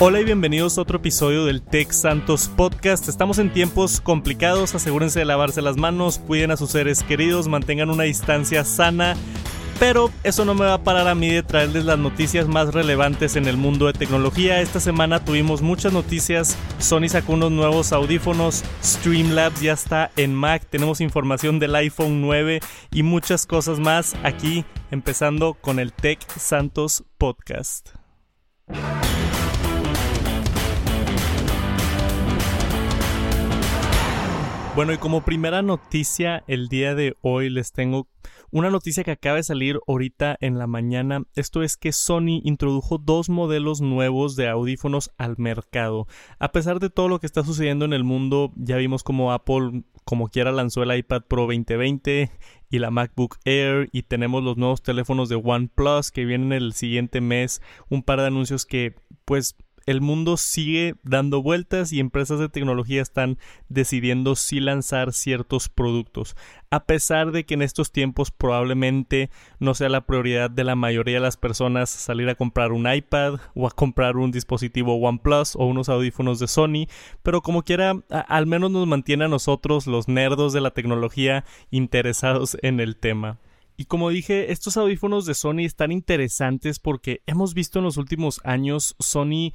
Hola y bienvenidos a otro episodio del Tech Santos Podcast. Estamos en tiempos complicados, asegúrense de lavarse las manos, cuiden a sus seres queridos, mantengan una distancia sana. Pero eso no me va a parar a mí de traerles las noticias más relevantes en el mundo de tecnología. Esta semana tuvimos muchas noticias. Sony sacó unos nuevos audífonos. Streamlabs ya está en Mac. Tenemos información del iPhone 9 y muchas cosas más aquí, empezando con el Tech Santos Podcast. Bueno, y como primera noticia el día de hoy les tengo una noticia que acaba de salir ahorita en la mañana. Esto es que Sony introdujo dos modelos nuevos de audífonos al mercado. A pesar de todo lo que está sucediendo en el mundo, ya vimos como Apple como quiera lanzó el iPad Pro 2020 y la MacBook Air y tenemos los nuevos teléfonos de OnePlus que vienen el siguiente mes, un par de anuncios que pues el mundo sigue dando vueltas y empresas de tecnología están decidiendo si lanzar ciertos productos, a pesar de que en estos tiempos probablemente no sea la prioridad de la mayoría de las personas salir a comprar un iPad o a comprar un dispositivo OnePlus o unos audífonos de Sony, pero como quiera, al menos nos mantiene a nosotros, los nerdos de la tecnología, interesados en el tema. Y como dije, estos audífonos de Sony están interesantes porque hemos visto en los últimos años Sony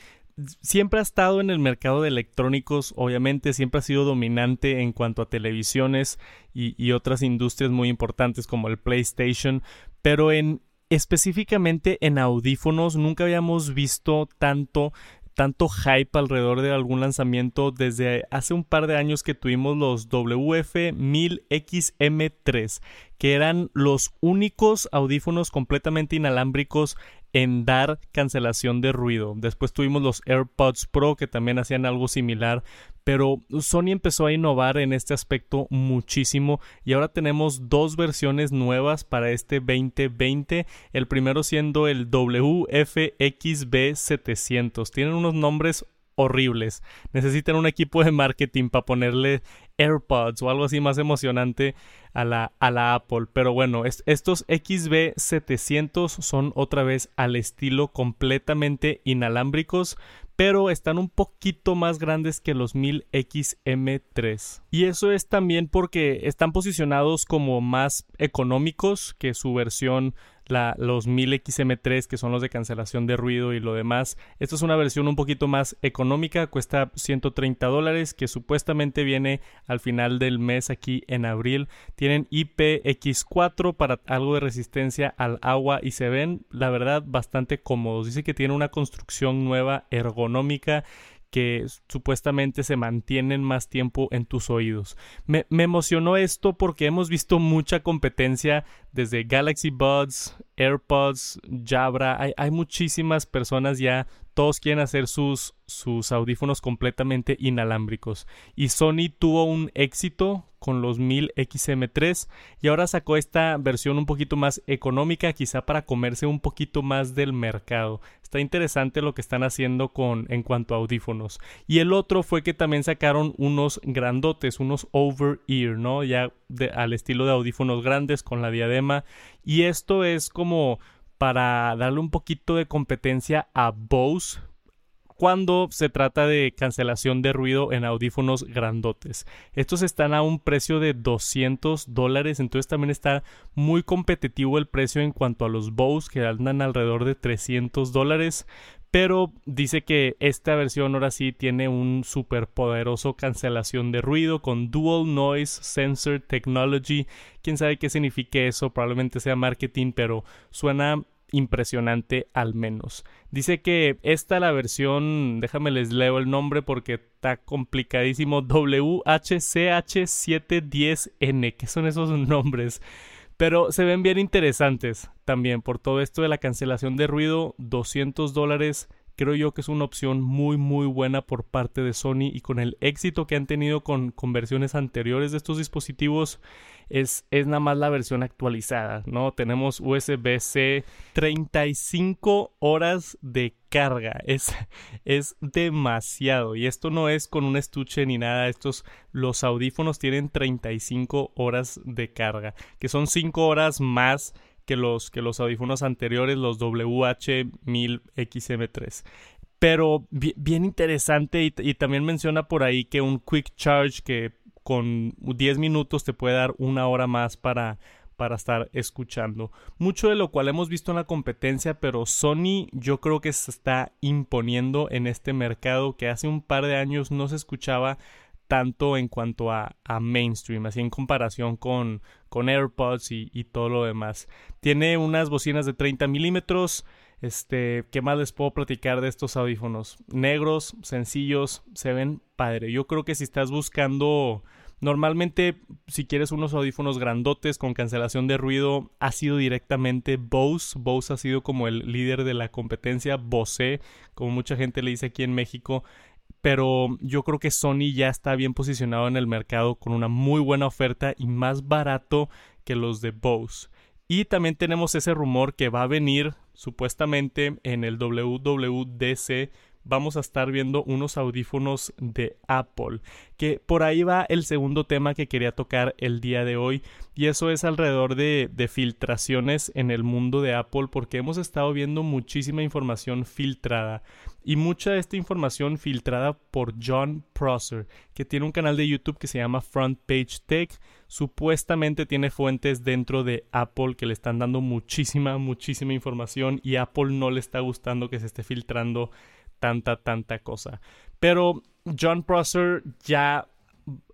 siempre ha estado en el mercado de electrónicos, obviamente siempre ha sido dominante en cuanto a televisiones y, otras industrias muy importantes como el PlayStation, pero en específicamente en audífonos nunca habíamos visto tanto tanto hype alrededor de algún lanzamiento desde hace un par de años que tuvimos los WF-1000XM3, que eran los únicos audífonos completamente inalámbricos en dar cancelación de ruido. Después tuvimos los AirPods Pro que también hacían algo similar, pero Sony empezó a innovar en este aspecto muchísimo y ahora tenemos dos versiones nuevas para este 2020, el primero siendo el WFXB700. Tienen unos nombres horribles. Necesitan un equipo de marketing para ponerle AirPods o algo así más emocionante a la, a la Apple. Pero bueno, estos XB700 son otra vez al estilo completamente inalámbricos, pero están un poquito más grandes que los 1000XM3. Y eso es también porque están posicionados como más económicos que su versión la, los 1000XM3 que son los de cancelación de ruido y lo demás. Esta es una versión un poquito más económica, cuesta 130 dólares que supuestamente viene al final del mes aquí en abril. Tienen IPX4 para algo de resistencia al agua y se ven la verdad bastante cómodos. Dice que tiene una construcción nueva ergonómica que supuestamente se mantienen más tiempo en tus oídos. Me, emocionó esto porque hemos visto mucha competencia desde Galaxy Buds, AirPods, Jabra. Hay, hay muchísimas personas ya todos quieren hacer sus, sus audífonos completamente inalámbricos. Y Sony tuvo un éxito con los 1000 XM3 y ahora sacó esta versión un poquito más económica, quizá para comerse un poquito más del mercado. Está interesante lo que están haciendo con en cuanto a audífonos. Y el otro fue que también sacaron unos grandotes, unos over ear, ¿no? Ya al estilo de audífonos grandes con la diadema. Y esto es como para darle un poquito de competencia a Bose cuando se trata de cancelación de ruido en audífonos grandotes. Estos están a un precio de 200 dólares, entonces también está muy competitivo el precio en cuanto a los Bose que andan alrededor de 300 dólares. Pero dice que esta versión ahora sí tiene un super poderoso cancelación de ruido con Dual Noise Sensor Technology. Quién sabe qué significa eso, probablemente sea marketing, pero suena impresionante al menos. Dice que esta la versión, déjame les leo el nombre porque está complicadísimo, WHCH710N, ¿qué son esos nombres? Pero se ven bien interesantes también por todo esto de la cancelación de ruido, 200 dólares creo yo que es una opción muy muy buena por parte de Sony y con el éxito que han tenido con, versiones anteriores de estos dispositivos es, es nada más la versión actualizada, ¿no? Tenemos USB-C 35 horas de carga, es, es demasiado. Y esto no es con un estuche ni nada, estos los audífonos tienen 35 horas de carga, que son 5 horas más que los, que los audífonos anteriores, los WH1000XM3. Pero bien, interesante y, y, también menciona por ahí que un quick charge que con 10 minutos te puede dar una hora más para para estar escuchando. Mucho de lo cual hemos visto en la competencia, pero Sony yo creo que se está imponiendo en este mercado que hace un par de años no se escuchaba tanto en cuanto a, mainstream, así en comparación con, con AirPods y, y, todo lo demás. Tiene unas bocinas de 30 milímetros. Este, ¿qué más les puedo platicar de estos audífonos? Negros, sencillos, se ven padre. Yo creo que si estás buscando Normalmente, si quieres unos audífonos grandotes con cancelación de ruido, ha sido directamente Bose. Bose ha sido como el líder de la competencia, Bose, como mucha gente le dice aquí en México. Pero yo creo que Sony ya está bien posicionado en el mercado con una muy buena oferta y más barato que los de Bose. Y también tenemos ese rumor que va a venir supuestamente en el WWDC vamos a estar viendo unos audífonos de Apple. Que por ahí va el segundo tema que quería tocar el día de hoy. Y eso es alrededor de, de filtraciones en el mundo de Apple. Porque hemos estado viendo muchísima información filtrada. Y mucha de esta información filtrada por John Prosser. Que tiene un canal de YouTube que se llama Front Page Tech. Supuestamente tiene fuentes dentro de Apple que le están dando muchísima, muchísima información. Y Apple no le está gustando que se esté filtrando tanta, tanta cosa. Pero John Prosser ya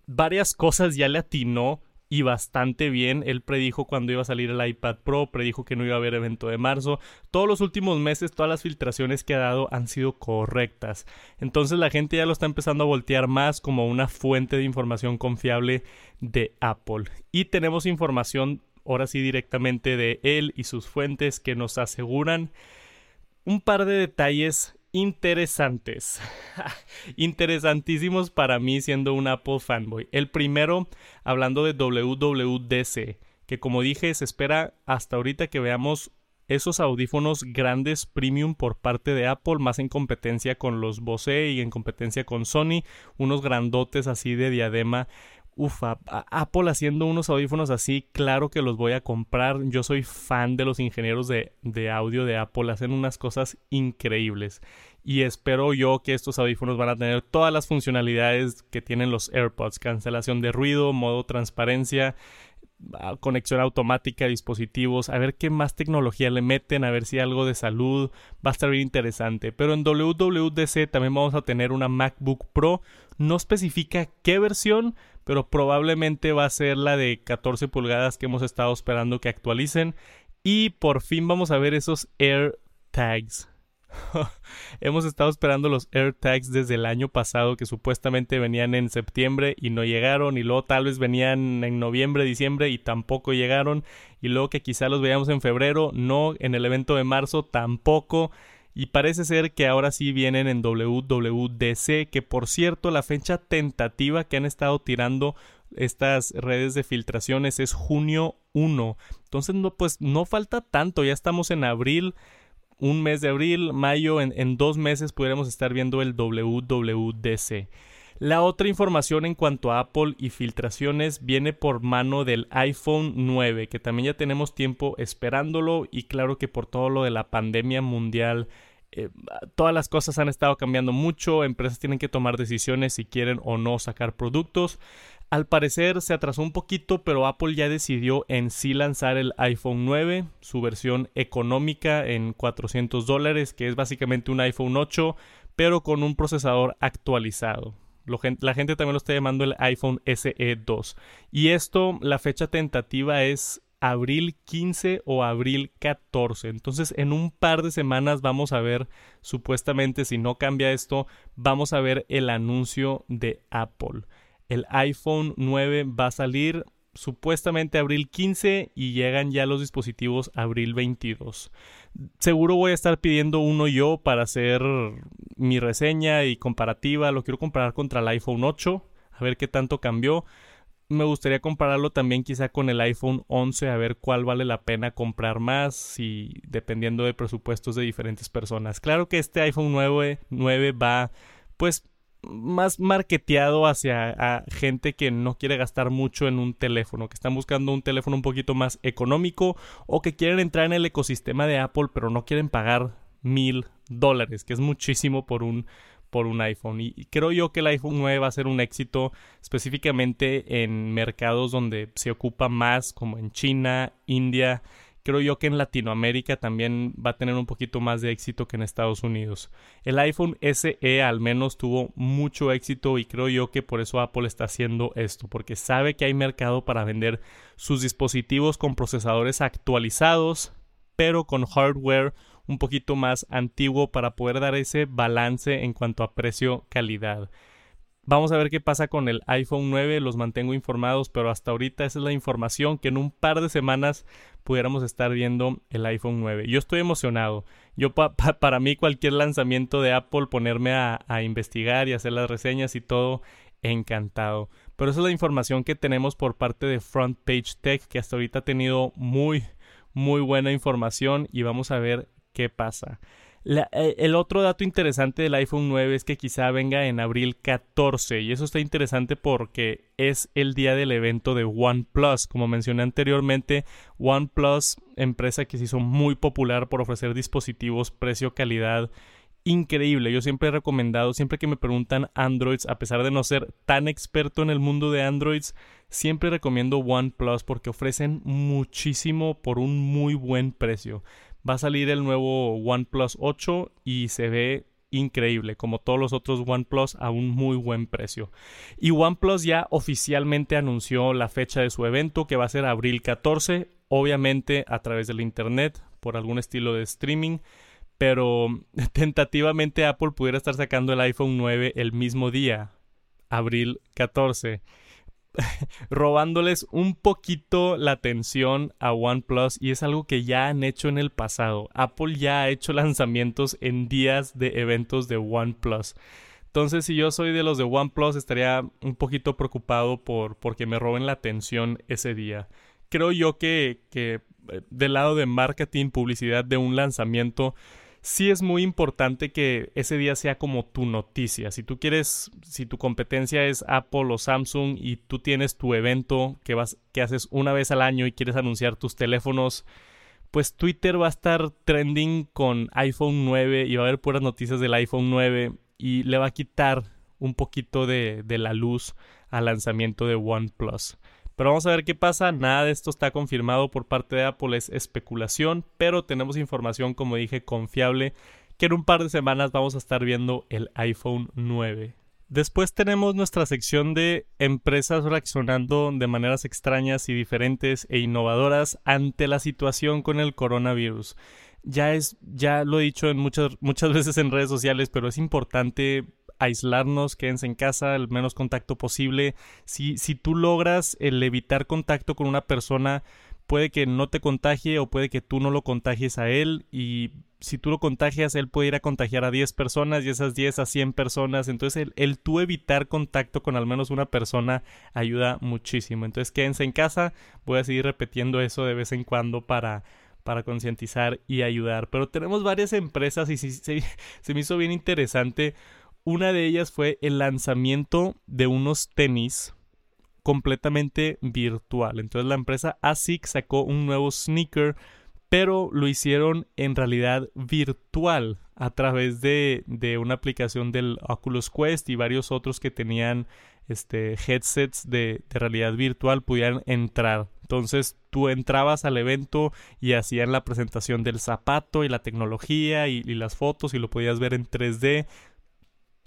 varias cosas ya le atinó y bastante bien. Él predijo cuando iba a salir el iPad Pro, predijo que no iba a haber evento de marzo. Todos los últimos meses, todas las filtraciones que ha dado han sido correctas. Entonces la gente ya lo está empezando a voltear más como una fuente de información confiable de Apple. Y tenemos información ahora sí directamente de él y sus fuentes que nos aseguran un par de detalles interesantes. Interesantísimos para mí siendo un Apple fanboy. El primero, hablando de WWDC, que como dije, se espera hasta ahorita que veamos esos audífonos grandes premium por parte de Apple, más en competencia con los Bose y en competencia con Sony, unos grandotes así de diadema Ufa, Apple haciendo unos audífonos así, claro que los voy a comprar. Yo soy fan de los ingenieros de, de, audio de Apple, hacen unas cosas increíbles. Y espero yo que estos audífonos van a tener todas las funcionalidades que tienen los AirPods, cancelación de ruido, modo transparencia, conexión automática dispositivos, a ver qué más tecnología le meten, a ver si algo de salud va a estar bien interesante. Pero en WWDC también vamos a tener una MacBook Pro, no especifica qué versión, pero probablemente va a ser la de 14 pulgadas que hemos estado esperando que actualicen. Y por fin vamos a ver esos AirTags. hemos estado esperando los AirTags desde el año pasado que supuestamente venían en septiembre y no llegaron y luego tal vez venían en noviembre, diciembre y tampoco llegaron y luego que quizá los veíamos en febrero, no, en el evento de marzo tampoco y parece ser que ahora sí vienen en WWDC, que por cierto la fecha tentativa que han estado tirando estas redes de filtraciones es junio 1. Entonces no, pues no falta tanto, ya estamos en abril, un mes de abril, mayo, en, dos meses podremos estar viendo el WWDC. La otra información en cuanto a Apple y filtraciones viene por mano del iPhone 9, que también ya tenemos tiempo esperándolo y claro que por todo lo de la pandemia mundial eh, todas las cosas han estado cambiando mucho, empresas tienen que tomar decisiones si quieren o no sacar productos. Al parecer se atrasó un poquito, pero Apple ya decidió en sí lanzar el iPhone 9, su versión económica en 400 dólares, que es básicamente un iPhone 8, pero con un procesador actualizado la gente también lo está llamando el iPhone SE 2. Y esto, la fecha tentativa es abril 15 o abril 14. Entonces, en un par de semanas vamos a ver, supuestamente, si no cambia esto, vamos a ver el anuncio de Apple. El iPhone 9 va a salir supuestamente abril 15 y llegan ya los dispositivos abril 22. Seguro voy a estar pidiendo uno yo para hacer mi reseña y comparativa. Lo quiero comparar contra el iPhone 8, a ver qué tanto cambió. Me gustaría compararlo también quizá con el iPhone 11, a ver cuál vale la pena comprar más y dependiendo de presupuestos de diferentes personas. Claro que este iPhone 9, 9 va pues más marketeado hacia gente que no quiere gastar mucho en un teléfono, que están buscando un teléfono un poquito más económico o que quieren entrar en el ecosistema de Apple pero no quieren pagar mil dólares, que es muchísimo por un, por un iPhone. Y creo yo que el iPhone 9 va a ser un éxito específicamente en mercados donde se ocupa más, como en China, India. Creo yo que en Latinoamérica también va a tener un poquito más de éxito que en Estados Unidos. El iPhone SE al menos tuvo mucho éxito y creo yo que por eso Apple está haciendo esto, porque sabe que hay mercado para vender sus dispositivos con procesadores actualizados, pero con hardware un poquito más antiguo para poder dar ese balance en cuanto a precio-calidad. Vamos a ver qué pasa con el iPhone 9, los mantengo informados, pero hasta ahorita esa es la información que en un par de semanas pudiéramos estar viendo el iPhone 9. Yo estoy emocionado. Yo para mí cualquier lanzamiento de Apple, ponerme a, a investigar y hacer las reseñas y todo, encantado. Pero esa es la información que tenemos por parte de Front Page Tech, que hasta ahorita ha tenido muy, muy buena información y vamos a ver qué pasa. Eh, el otro dato interesante del iPhone 9 es que quizá venga en abril 14 y eso está interesante porque es el día del evento de OnePlus. Como mencioné anteriormente, OnePlus, empresa que se hizo muy popular por ofrecer dispositivos precio-calidad increíble. Yo siempre he recomendado, siempre que me preguntan Androids, a pesar de no ser tan experto en el mundo de Androids, siempre recomiendo OnePlus porque ofrecen muchísimo por un muy buen precio va a salir el nuevo OnePlus 8 y se ve increíble, como todos los otros OnePlus a un muy buen precio. Y OnePlus ya oficialmente anunció la fecha de su evento, que va a ser abril 14, obviamente a través del Internet, por algún estilo de streaming, pero tentativamente Apple pudiera estar sacando el iPhone 9 el mismo día, abril 14. robándoles un poquito la atención a OnePlus y es algo que ya han hecho en el pasado. Apple ya ha hecho lanzamientos en días de eventos de OnePlus. Entonces, si yo soy de los de OnePlus, estaría un poquito preocupado por porque me roben la atención ese día. Creo yo que, que eh, del lado de marketing, publicidad de un lanzamiento, sí es muy importante que ese día sea como tu noticia. Si tú quieres, si tu competencia es Apple o Samsung y tú tienes tu evento que vas, que haces una vez al año y quieres anunciar tus teléfonos, pues Twitter va a estar trending con iPhone 9 y va a haber puras noticias del iPhone 9 y le va a quitar un poquito de, de la luz al lanzamiento de OnePlus. Pero vamos a ver qué pasa. Nada de esto está confirmado por parte de Apple, es especulación, pero tenemos información, como dije, confiable, que en un par de semanas vamos a estar viendo el iPhone 9. Después tenemos nuestra sección de empresas reaccionando de maneras extrañas y diferentes e innovadoras ante la situación con el coronavirus. Ya es, ya lo he dicho en muchas, muchas veces en redes sociales, pero es importante aislarnos, quédense en casa, el menos contacto posible. Si, si tú logras el evitar contacto con una persona, puede que no te contagie o puede que tú no lo contagies a él y si tú lo contagias, él puede ir a contagiar a 10 personas y esas 10 a 100 personas. Entonces, el, el, tú evitar contacto con al menos una persona ayuda muchísimo. Entonces, quédense en casa. Voy a seguir repitiendo eso de vez en cuando para, para concientizar y ayudar. Pero tenemos varias empresas y se, se me hizo bien interesante una de ellas fue el lanzamiento de unos tenis completamente virtual. Entonces la empresa ASIC sacó un nuevo sneaker, pero lo hicieron en realidad virtual a través de, de una aplicación del Oculus Quest y varios otros que tenían este, headsets de, de realidad virtual pudieran entrar. Entonces tú entrabas al evento y hacían la presentación del zapato y la tecnología y, y, las fotos y lo podías ver en 3D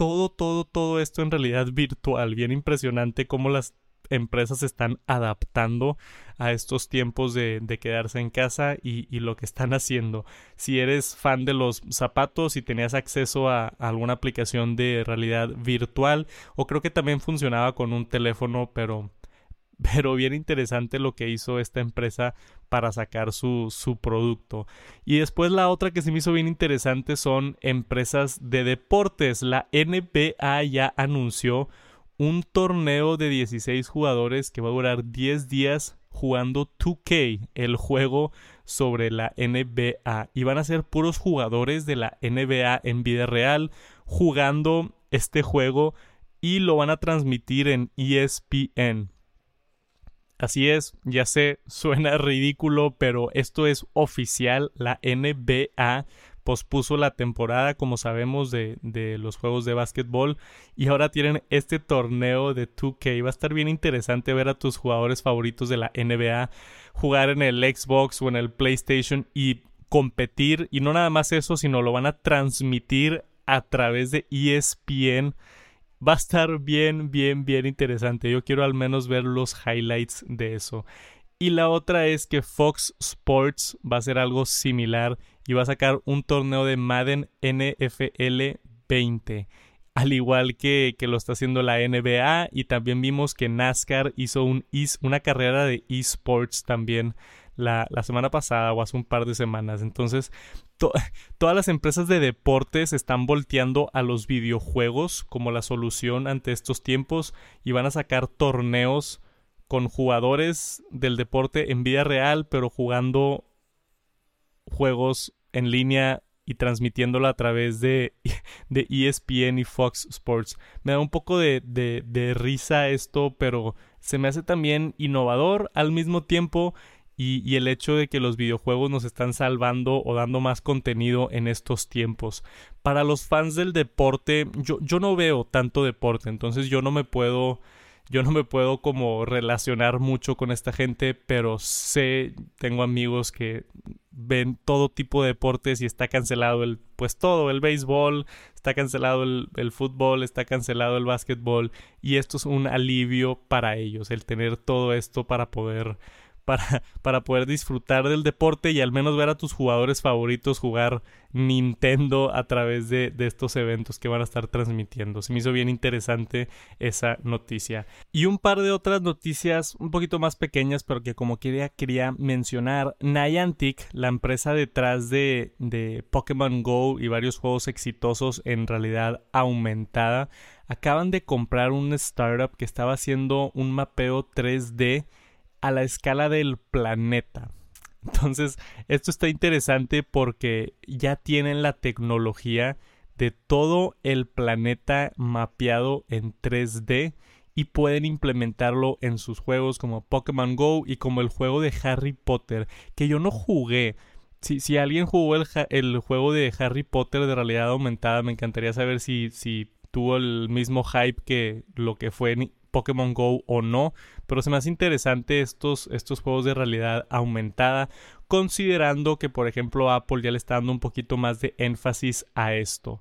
todo, todo, todo esto en realidad virtual. Bien impresionante cómo las empresas se están adaptando a estos tiempos de, quedarse en casa y, lo que están haciendo. Si eres fan de los zapatos y tenías acceso a, alguna aplicación de realidad virtual, o creo que también funcionaba con un teléfono, pero pero bien interesante lo que hizo esta empresa para sacar su, su, producto. Y después la otra que se me hizo bien interesante son empresas de deportes. La NBA ya anunció un torneo de 16 jugadores que va a durar 10 días jugando 2K, el juego sobre la NBA. Y van a ser puros jugadores de la NBA en vida real jugando este juego y lo van a transmitir en ESPN. Así es, ya sé, suena ridículo, pero esto es oficial. La NBA pospuso la temporada, como sabemos, de, de los juegos de básquetbol. Y ahora tienen este torneo de 2K. Va a estar bien interesante ver a tus jugadores favoritos de la NBA jugar en el Xbox o en el PlayStation y competir. Y no nada más eso, sino lo van a transmitir a través de ESPN. Va a estar bien, bien, bien interesante. Yo quiero al menos ver los highlights de eso. Y la otra es que Fox Sports va a hacer algo similar y va a sacar un torneo de Madden NFL 20. Al igual que, que lo está haciendo la NBA y también vimos que NASCAR hizo un, una carrera de esports también la, semana pasada o hace un par de semanas. Entonces, todas las empresas de deportes están volteando a los videojuegos como la solución ante estos tiempos y van a sacar torneos con jugadores del deporte en vida real, pero jugando juegos en línea y transmitiéndolo a través de, de ESPN y Fox Sports. Me da un poco de, de, de risa esto, pero se me hace también innovador al mismo tiempo y, el hecho de que los videojuegos nos están salvando o dando más contenido en estos tiempos. Para los fans del deporte, yo, yo no veo tanto deporte, entonces yo no me puedo yo no me puedo como relacionar mucho con esta gente, pero sé, tengo amigos que ven todo tipo de deportes y está cancelado el, pues todo, el béisbol, está cancelado el, el fútbol, está cancelado el básquetbol y esto es un alivio para ellos, el tener todo esto para poder para, para poder disfrutar del deporte y al menos ver a tus jugadores favoritos jugar Nintendo a través de, de, estos eventos que van a estar transmitiendo. Se me hizo bien interesante esa noticia. Y un par de otras noticias un poquito más pequeñas, pero que como quería, quería mencionar. Niantic, la empresa detrás de, de Pokémon Go y varios juegos exitosos en realidad aumentada, acaban de comprar un startup que estaba haciendo un mapeo 3D a la escala del planeta. Entonces, esto está interesante porque ya tienen la tecnología de todo el planeta mapeado en 3D y pueden implementarlo en sus juegos como Pokémon Go y como el juego de Harry Potter, que yo no jugué. Si, si alguien jugó el, el, juego de Harry Potter de realidad aumentada, me encantaría saber si, si tuvo el mismo hype que lo que fue Pokémon Go o no, pero se me hace interesante estos, estos juegos de realidad aumentada, considerando que por ejemplo Apple ya le está dando un poquito más de énfasis a esto.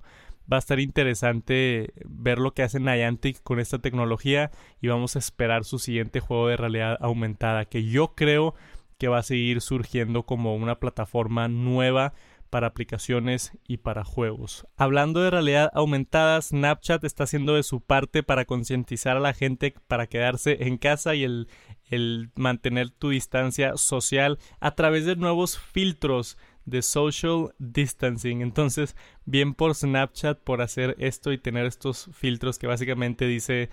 Va a estar interesante ver lo que hace Niantic con esta tecnología y vamos a esperar su siguiente juego de realidad aumentada, que yo creo que va a seguir surgiendo como una plataforma nueva para aplicaciones y para juegos. Hablando de realidad aumentada, Snapchat está haciendo de su parte para concientizar a la gente para quedarse en casa y el, el mantener tu distancia social a través de nuevos filtros de social distancing. Entonces, bien por Snapchat por hacer esto y tener estos filtros que básicamente dice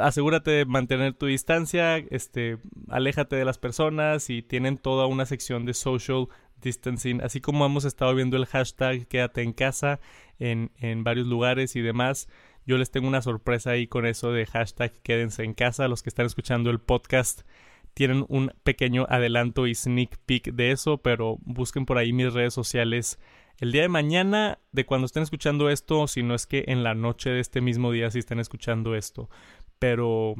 asegúrate de mantener tu distancia, este, aléjate de las personas y tienen toda una sección de social distancing, así como hemos estado viendo el hashtag quédate en casa en, en varios lugares y demás. Yo les tengo una sorpresa ahí con eso de hashtag quédense en casa. Los que están escuchando el podcast tienen un pequeño adelanto y sneak peek de eso, pero busquen por ahí mis redes sociales el día de mañana de cuando estén escuchando esto, si no es que en la noche de este mismo día si estén escuchando esto. Pero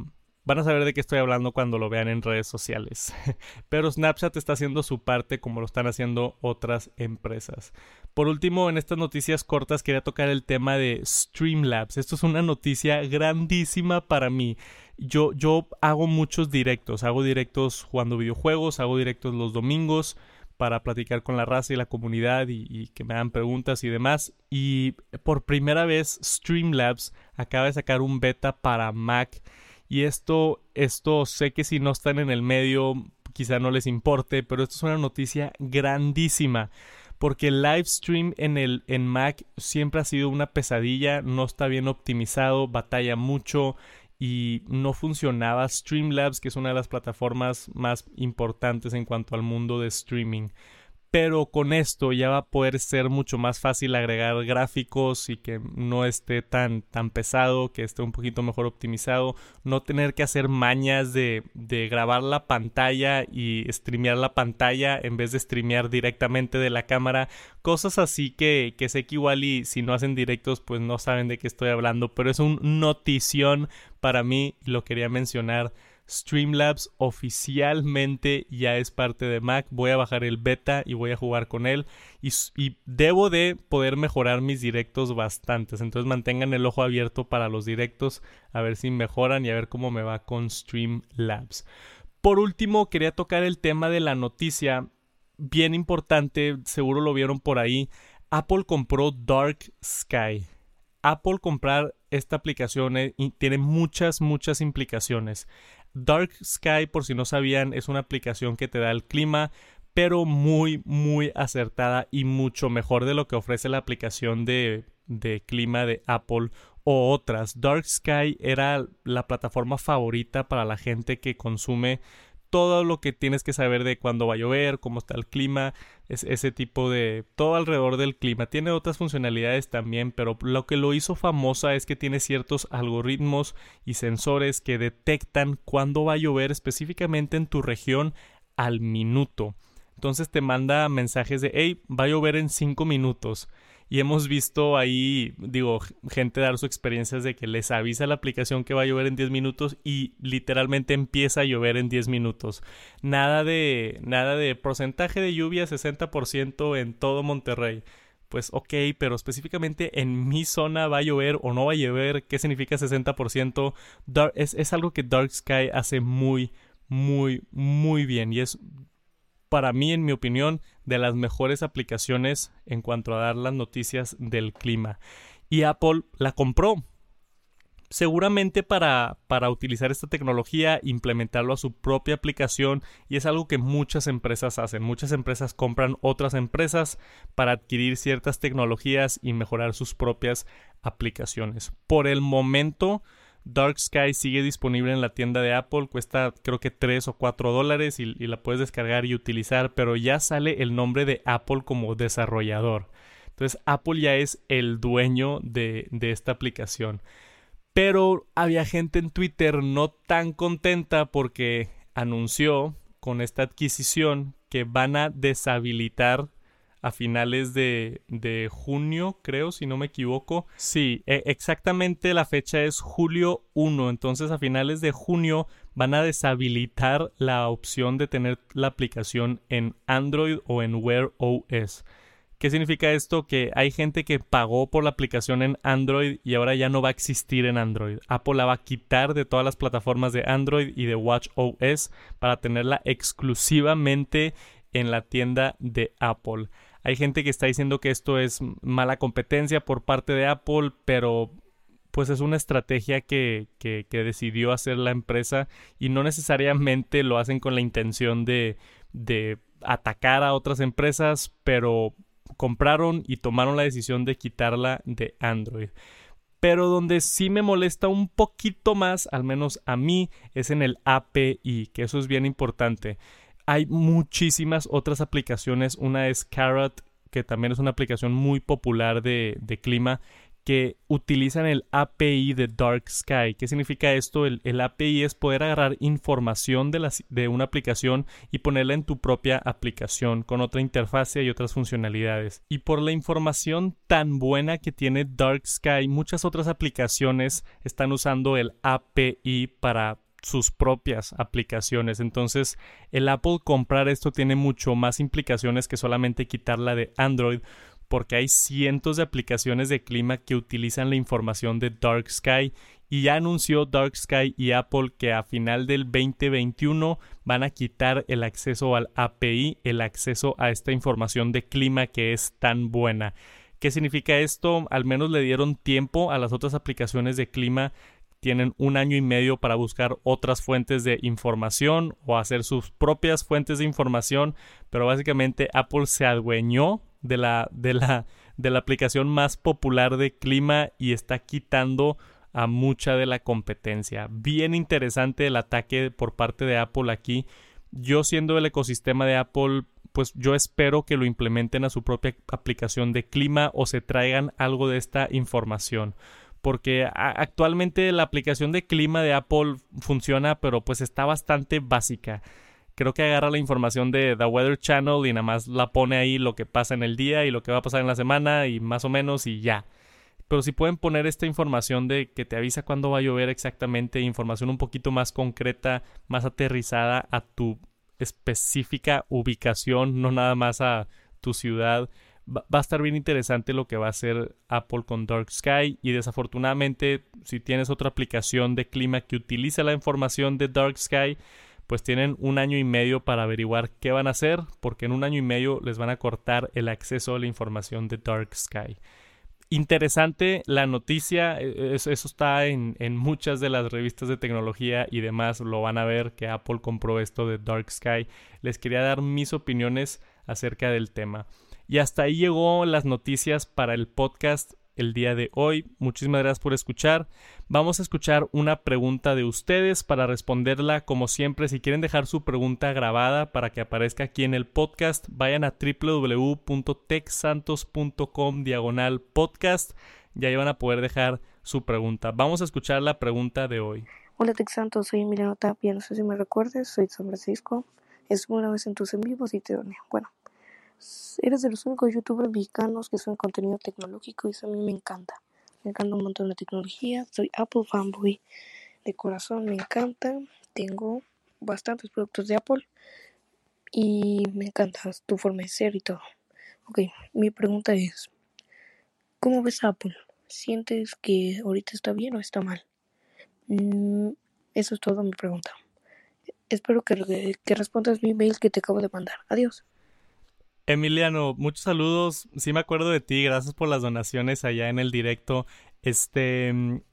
Van a saber de qué estoy hablando cuando lo vean en redes sociales. Pero Snapchat está haciendo su parte como lo están haciendo otras empresas. Por último, en estas noticias cortas quería tocar el tema de Streamlabs. Esto es una noticia grandísima para mí. Yo, yo hago muchos directos. Hago directos jugando videojuegos, hago directos los domingos para platicar con la raza y la comunidad y, y, que me hagan preguntas y demás. Y por primera vez Streamlabs acaba de sacar un beta para Mac y esto, esto sé que si no están en el medio, quizá no les importe, pero esto es una noticia grandísima. Porque el live stream en, el, en Mac siempre ha sido una pesadilla, no está bien optimizado, batalla mucho y no funcionaba Streamlabs, que es una de las plataformas más importantes en cuanto al mundo de streaming. Pero con esto ya va a poder ser mucho más fácil agregar gráficos y que no esté tan, tan pesado, que esté un poquito mejor optimizado, no tener que hacer mañas de, de grabar la pantalla y streamear la pantalla en vez de streamear directamente de la cámara, cosas así que, que sé que igual y si no hacen directos pues no saben de qué estoy hablando, pero es un notición para mí, lo quería mencionar Streamlabs oficialmente ya es parte de Mac. Voy a bajar el beta y voy a jugar con él. Y, debo de poder mejorar mis directos bastantes. Entonces mantengan el ojo abierto para los directos. A ver si mejoran y a ver cómo me va con Streamlabs. Por último, quería tocar el tema de la noticia. Bien importante, seguro lo vieron por ahí. Apple compró Dark Sky. Apple comprar esta aplicación eh, tiene muchas, muchas implicaciones. Dark Sky, por si no sabían, es una aplicación que te da el clima, pero muy, muy acertada y mucho mejor de lo que ofrece la aplicación de, de clima de Apple o otras. Dark Sky era la plataforma favorita para la gente que consume todo lo que tienes que saber de cuándo va a llover, cómo está el clima, es ese tipo de todo alrededor del clima. Tiene otras funcionalidades también, pero lo que lo hizo famosa es que tiene ciertos algoritmos y sensores que detectan cuándo va a llover específicamente en tu región al minuto. Entonces te manda mensajes de, hey, va a llover en 5 minutos. Y hemos visto ahí, digo, gente dar sus experiencias de que les avisa la aplicación que va a llover en 10 minutos y literalmente empieza a llover en 10 minutos. Nada de, nada de porcentaje de lluvia 60% en todo Monterrey. Pues ok, pero específicamente en mi zona va a llover o no va a llover. ¿Qué significa 60%? es, es algo que Dark Sky hace muy, muy, muy bien. Y es para mí, en mi opinión, de las mejores aplicaciones en cuanto a dar las noticias del clima. Y Apple la compró. Seguramente para, para utilizar esta tecnología, implementarlo a su propia aplicación y es algo que muchas empresas hacen. Muchas empresas compran otras empresas para adquirir ciertas tecnologías y mejorar sus propias aplicaciones. Por el momento, Dark Sky sigue disponible en la tienda de Apple, cuesta creo que 3 o 4 dólares y, la puedes descargar y utilizar, pero ya sale el nombre de Apple como desarrollador. Entonces Apple ya es el dueño de, de esta aplicación. Pero había gente en Twitter no tan contenta porque anunció con esta adquisición que van a deshabilitar a finales de, de, junio, creo, si no me equivoco. Sí, e, exactamente la fecha es julio 1, entonces a finales de junio van a deshabilitar la opción de tener la aplicación en Android o en Wear OS. ¿Qué significa esto? Que hay gente que pagó por la aplicación en Android y ahora ya no va a existir en Android. Apple la va a quitar de todas las plataformas de Android y de Watch OS para tenerla exclusivamente en la tienda de Apple. Hay gente que está diciendo que esto es mala competencia por parte de Apple, pero pues es una estrategia que, que, decidió hacer la empresa y no necesariamente lo hacen con la intención de, de atacar a otras empresas, pero compraron y tomaron la decisión de quitarla de Android. Pero donde sí me molesta un poquito más, al menos a mí, es en el API, que eso es bien importante hay muchísimas otras aplicaciones. Una es Carrot, que también es una aplicación muy popular de, clima, que utilizan el API de Dark Sky. ¿Qué significa esto? El, API es poder agarrar información de, una aplicación y ponerla en tu propia aplicación con otra interfase y otras funcionalidades. Y por la información tan buena que tiene Dark Sky, muchas otras aplicaciones están usando el API para sus propias aplicaciones. Entonces, el Apple comprar esto tiene mucho más implicaciones que solamente quitarla de Android, porque hay cientos de aplicaciones de clima que utilizan la información de Dark Sky y ya anunció Dark Sky y Apple que a final del 2021 van a quitar el acceso al API, el acceso a esta información de clima que es tan buena. ¿Qué significa esto? Al menos le dieron tiempo a las otras aplicaciones de clima tienen un año y medio para buscar otras fuentes de información o hacer sus propias fuentes de información, pero básicamente Apple se adueñó de la, de la, de la aplicación más popular de clima y está quitando a mucha de la competencia. Bien interesante el ataque por parte de Apple aquí. Yo siendo el ecosistema de Apple pues yo espero que lo implementen a su propia aplicación de clima o se traigan algo de esta información. Porque actualmente la aplicación de clima de Apple funciona, pero pues está bastante básica. Creo que agarra la información de The Weather Channel y nada más la pone ahí lo que pasa en el día y lo que va a pasar en la semana y más o menos y ya. Pero si pueden poner esta información de que te avisa cuándo va a llover exactamente, información un poquito más concreta, más aterrizada a tu específica ubicación, no nada más a tu ciudad. Va, a estar bien interesante lo que va a hacer Apple con Dark Sky y desafortunadamente si tienes otra aplicación de clima que utiliza la información de Dark Sky, pues tienen un año y medio para averiguar qué van a hacer porque en un año y medio les van a cortar el acceso a la información de Dark Sky. Interesante la noticia, e, eso, está en, en, muchas de las revistas de tecnología y demás, lo van a ver que Apple compró esto de Dark Sky. Les quería dar mis opiniones acerca del tema. Y hasta ahí llegó las noticias para el podcast el día de hoy. Muchísimas gracias por escuchar. Vamos a escuchar una pregunta de ustedes para responderla como siempre. Si quieren dejar su pregunta grabada para que aparezca aquí en el podcast, vayan a www.texantos.com diagonal podcast y ahí van a poder dejar su pregunta. Vamos a escuchar la pregunta de hoy. Hola Texantos, soy Emiliano Tapia, no sé si me recuerdes, soy de San Francisco. Estuve una vez en tus en vivos y te. Bueno, eres de los únicos youtubers mexicanos que suben contenido tecnológico y eso a mí me encanta. Me encanta un montón la tecnología. Soy Apple fanboy de corazón, me encanta. Tengo bastantes productos de Apple y me encanta tu forma de ser y todo. Ok, mi pregunta es, ¿cómo ves Apple? ¿Sientes que ahorita está bien o está mal? Mm, eso es todo mi pregunta. Espero que, que respondas mi mail que te acabo de mandar. Adiós. Emiliano, muchos saludos. Sí me acuerdo de ti. Gracias por las donaciones allá en el directo. Este,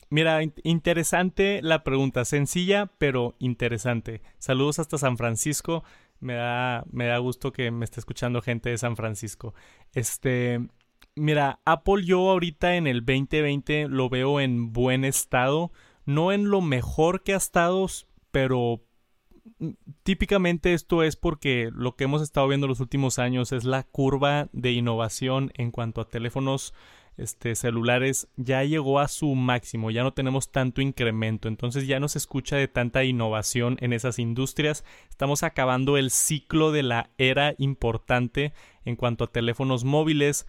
mira, interesante la pregunta, sencilla pero interesante. Saludos hasta San Francisco. Me da, me da gusto que me esté escuchando gente de San Francisco. Este, mira, Apple yo ahorita en el 2020 lo veo en buen estado, no en lo mejor que ha estado, pero típicamente esto es porque lo que hemos estado viendo los últimos años es la curva de innovación en cuanto a teléfonos este, celulares ya llegó a su máximo, ya no tenemos tanto incremento, entonces ya no se escucha de tanta innovación en esas industrias, estamos acabando el ciclo de la era importante en cuanto a teléfonos móviles,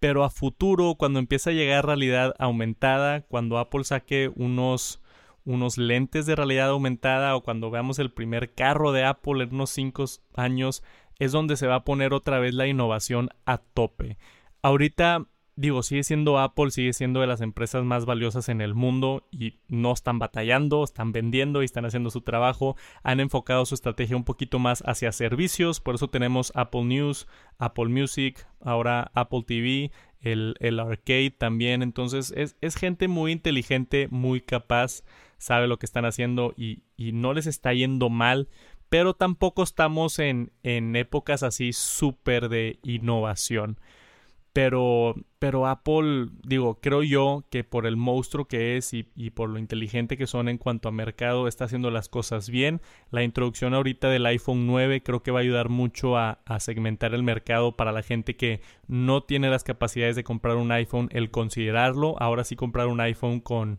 pero a futuro, cuando empiece a llegar realidad aumentada, cuando Apple saque unos unos lentes de realidad aumentada o cuando veamos el primer carro de Apple en unos 5 años, es donde se va a poner otra vez la innovación a tope. Ahorita, digo, sigue siendo Apple, sigue siendo de las empresas más valiosas en el mundo y no están batallando, están vendiendo y están haciendo su trabajo. Han enfocado su estrategia un poquito más hacia servicios, por eso tenemos Apple News, Apple Music, ahora Apple TV, el, el arcade también. Entonces es, es gente muy inteligente, muy capaz sabe lo que están haciendo y, y no les está yendo mal, pero tampoco estamos en, en épocas así súper de innovación. Pero, pero Apple, digo, creo yo que por el monstruo que es y, y, por lo inteligente que son en cuanto a mercado, está haciendo las cosas bien. La introducción ahorita del iPhone 9 creo que va a ayudar mucho a, a segmentar el mercado para la gente que no tiene las capacidades de comprar un iPhone, el considerarlo. Ahora sí comprar un iPhone con,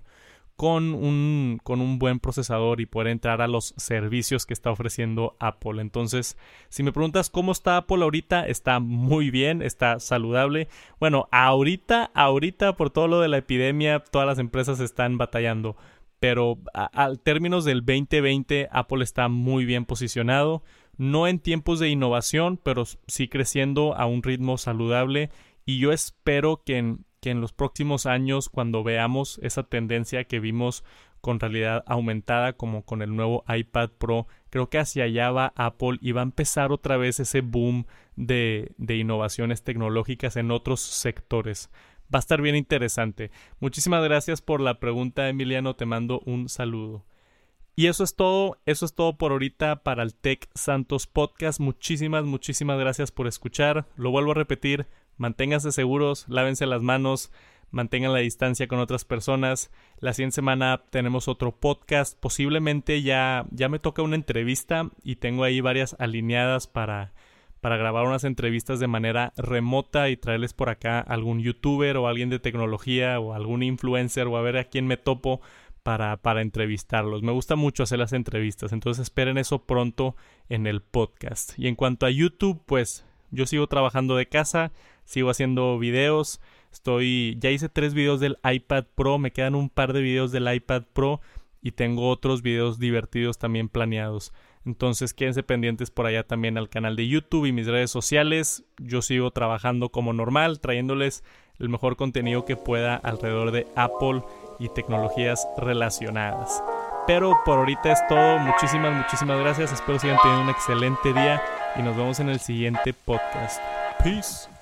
con un, con un buen procesador y poder entrar a los servicios que está ofreciendo Apple. Entonces, si me preguntas cómo está Apple ahorita, está muy bien, está saludable. Bueno, ahorita, ahorita por todo lo de la epidemia, todas las empresas están batallando. Pero al términos del 2020, Apple está muy bien posicionado. No en tiempos de innovación, pero sí creciendo a un ritmo saludable. Y yo espero que en que en los próximos años, cuando veamos esa tendencia que vimos con realidad aumentada como con el nuevo iPad Pro, creo que hacia allá va Apple y va a empezar otra vez ese boom de, de innovaciones tecnológicas en otros sectores. Va a estar bien interesante. Muchísimas gracias por la pregunta, Emiliano. Te mando un saludo. Y eso es todo, eso es todo por ahorita para el Tech Santos Podcast. Muchísimas, muchísimas gracias por escuchar. Lo vuelvo a repetir, manténganse seguros, lávense las manos, mantengan la distancia con otras personas. La siguiente semana tenemos otro podcast, posiblemente ya, ya me toca una entrevista y tengo ahí varias alineadas para, para grabar unas entrevistas de manera remota y traerles por acá algún youtuber o alguien de tecnología o algún influencer o a ver a quién me topo para, para entrevistarlos. Me gusta mucho hacer las entrevistas, entonces esperen eso pronto en el podcast. Y en cuanto a YouTube, pues yo sigo trabajando de casa, sigo haciendo videos, estoy, ya hice tres videos del iPad Pro, me quedan un par de videos del iPad Pro y tengo otros videos divertidos también planeados. Entonces quédense pendientes por allá también al canal de YouTube y mis redes sociales. Yo sigo trabajando como normal, trayéndoles el mejor contenido que pueda alrededor de Apple y tecnologías relacionadas. Pero por ahorita es todo. Muchísimas, muchísimas gracias. Espero sigan teniendo un excelente día y nos vemos en el siguiente podcast. Peace.